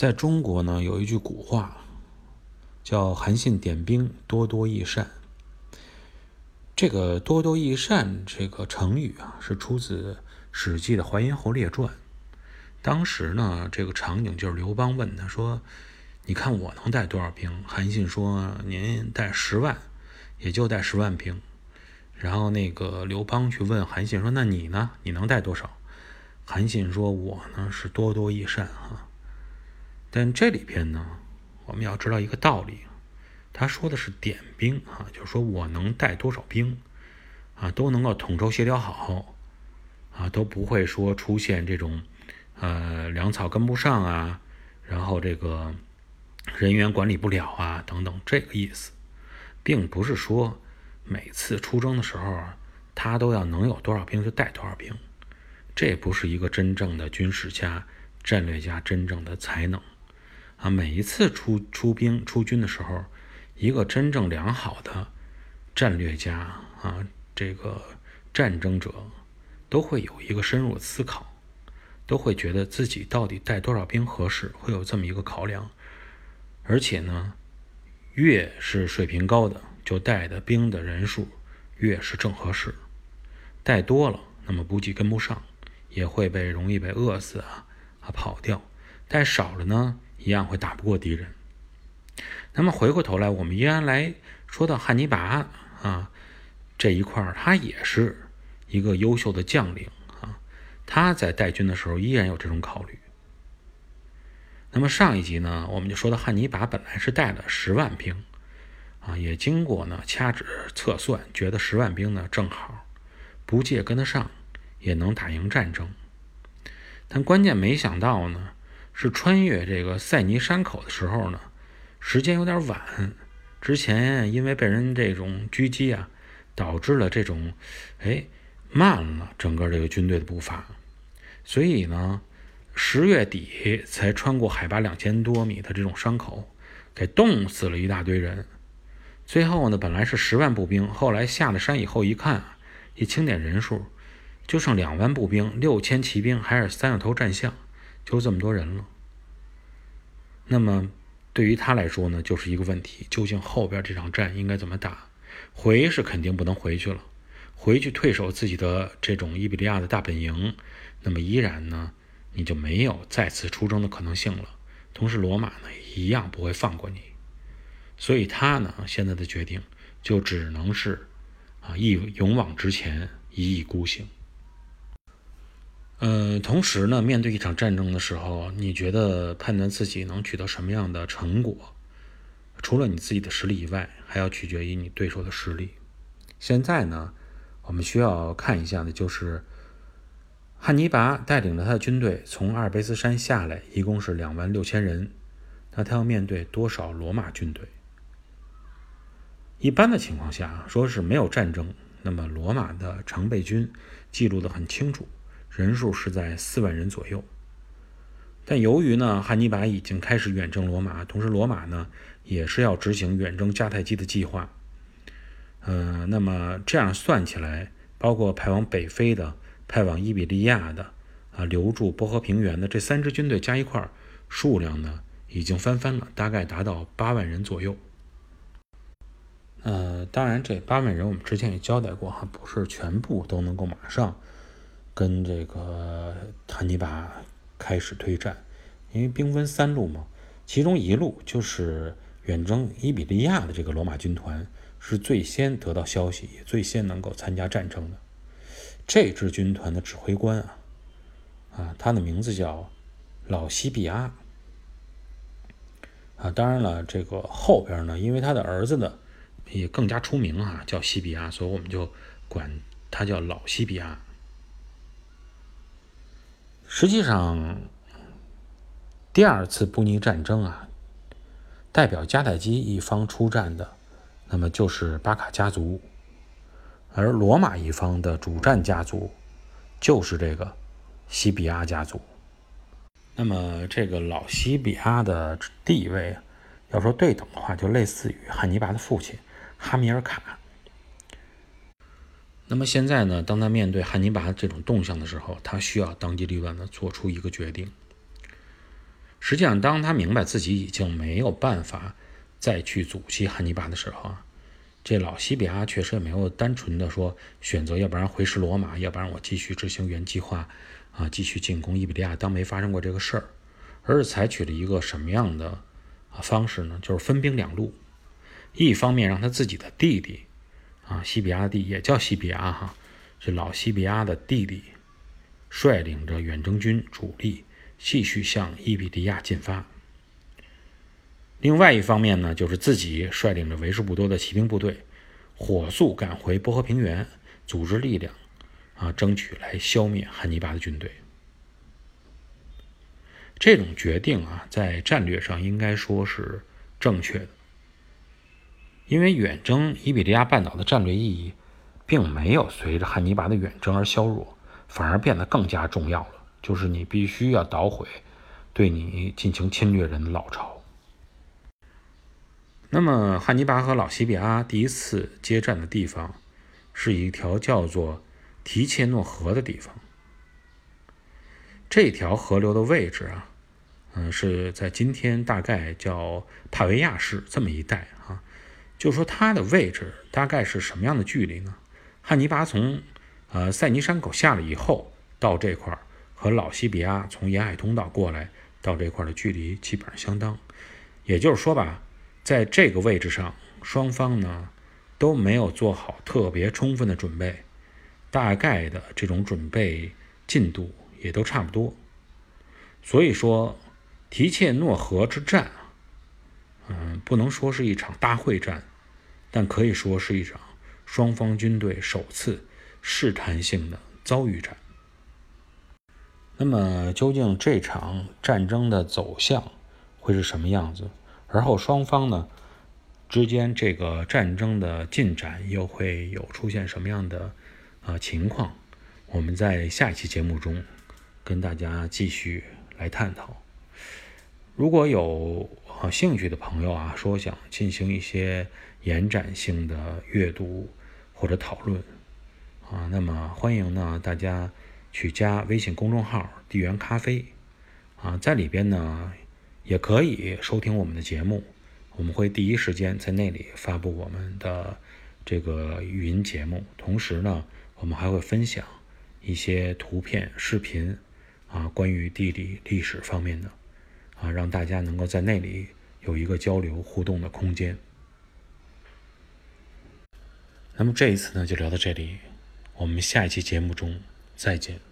在中国呢，有一句古话叫“韩信点兵，多多益善”。这个“多多益善”这个成语啊，是出自《史记》的《淮阴侯列传》。当时呢，这个场景就是刘邦问他说：“你看我能带多少兵？”韩信说：“您带十万，也就带十万兵。”然后那个刘邦去问韩信说：“那你呢？你能带多少？”韩信说：“我呢是多多益善啊。”但这里边呢，我们要知道一个道理，他说的是点兵啊，就是说我能带多少兵啊，都能够统筹协调好啊，都不会说出现这种呃粮草跟不上啊，然后这个人员管理不了啊等等这个意思，并不是说每次出征的时候他都要能有多少兵就带多少兵，这不是一个真正的军事家、战略家真正的才能。啊，每一次出出兵出军的时候，一个真正良好的战略家啊，这个战争者都会有一个深入思考，都会觉得自己到底带多少兵合适，会有这么一个考量。而且呢，越是水平高的，就带的兵的人数越是正合适。带多了，那么补给跟不上，也会被容易被饿死啊啊跑掉。带少了呢？一样会打不过敌人。那么回过头来，我们依然来说到汉尼拔啊这一块，他也是一个优秀的将领啊。他在带军的时候依然有这种考虑。那么上一集呢，我们就说到汉尼拔本来是带了十万兵啊，也经过呢掐指测算，觉得十万兵呢正好，不借跟得上，也能打赢战争。但关键没想到呢。是穿越这个塞尼山口的时候呢，时间有点晚。之前因为被人这种狙击啊，导致了这种哎慢了整个这个军队的步伐，所以呢，十月底才穿过海拔两千多米的这种山口，给冻死了一大堆人。最后呢，本来是十万步兵，后来下了山以后一看，一清点人数，就剩两万步兵、六千骑兵，还是三个头战象。就这么多人了，那么对于他来说呢，就是一个问题：究竟后边这场战应该怎么打？回是肯定不能回去了，回去退守自己的这种伊比利亚的大本营，那么依然呢，你就没有再次出征的可能性了。同时，罗马呢一样不会放过你，所以他呢现在的决定就只能是啊，一勇往直前，一意孤行。嗯，同时呢，面对一场战争的时候，你觉得判断自己能取得什么样的成果，除了你自己的实力以外，还要取决于你对手的实力。现在呢，我们需要看一下的就是汉尼拔带领着他的军队从阿尔卑斯山下来，一共是两万六千人，那他要面对多少罗马军队？一般的情况下，说是没有战争，那么罗马的常备军记录的很清楚。人数是在四万人左右，但由于呢，汉尼拔已经开始远征罗马，同时罗马呢也是要执行远征迦太基的计划。呃，那么这样算起来，包括派往北非的、派往伊比利亚的、啊留住波河平原的这三支军队加一块数量呢已经翻番了，大概达到八万人左右。呃，当然这八万人我们之前也交代过哈，不是全部都能够马上。跟这个汉尼拔开始推战，因为兵分三路嘛，其中一路就是远征伊比利亚的这个罗马军团是最先得到消息，也最先能够参加战争的。这支军团的指挥官啊，啊，他的名字叫老西比阿。啊，当然了，这个后边呢，因为他的儿子呢也更加出名啊，叫西比亚，所以我们就管他叫老西比亚。实际上，第二次布匿战争啊，代表迦太基一方出战的，那么就是巴卡家族；而罗马一方的主战家族，就是这个西比阿家族。那么这个老西比阿的地位，要说对等的话，就类似于汉尼拔的父亲哈米尔卡。那么现在呢？当他面对汉尼拔这种动向的时候，他需要当机立断的做出一个决定。实际上，当他明白自己已经没有办法再去阻击汉尼拔的时候啊，这老西比阿确实也没有单纯的说选择，要不然回师罗马，要不然我继续执行原计划啊，继续进攻伊比利亚，当没发生过这个事儿，而是采取了一个什么样的方式呢？就是分兵两路，一方面让他自己的弟弟啊，西比亚弟也叫西比亚哈，这老西比亚的弟弟率领着远征军主力。继续向伊比利亚进发。另外一方面呢，就是自己率领着为数不多的骑兵部队，火速赶回波河平原，组织力量，啊，争取来消灭汉尼拔的军队。这种决定啊，在战略上应该说是正确的，因为远征伊比利亚半岛的战略意义，并没有随着汉尼拔的远征而削弱，反而变得更加重要了。就是你必须要捣毁对你进行侵略人的老巢。那么，汉尼拔和老西比阿第一次接战的地方，是一条叫做提切诺河的地方。这条河流的位置啊，嗯，是在今天大概叫帕维亚市这么一带啊。就说它的位置大概是什么样的距离呢？汉尼拔从呃塞尼山口下来以后，到这块儿。和老西比亚从沿海通道过来到这块儿的距离基本上相当，也就是说吧，在这个位置上，双方呢都没有做好特别充分的准备，大概的这种准备进度也都差不多。所以说，提切诺河之战，嗯，不能说是一场大会战，但可以说是一场双方军队首次试探性的遭遇战。那么，究竟这场战争的走向会是什么样子？而后双方呢之间这个战争的进展又会有出现什么样的啊情况？我们在下一期节目中跟大家继续来探讨。如果有啊兴趣的朋友啊，说想进行一些延展性的阅读或者讨论啊，那么欢迎呢大家。去加微信公众号“地缘咖啡”，啊，在里边呢也可以收听我们的节目，我们会第一时间在那里发布我们的这个语音节目。同时呢，我们还会分享一些图片、视频，啊，关于地理、历史方面的，啊，让大家能够在那里有一个交流互动的空间。那么这一次呢，就聊到这里，我们下一期节目中。再见。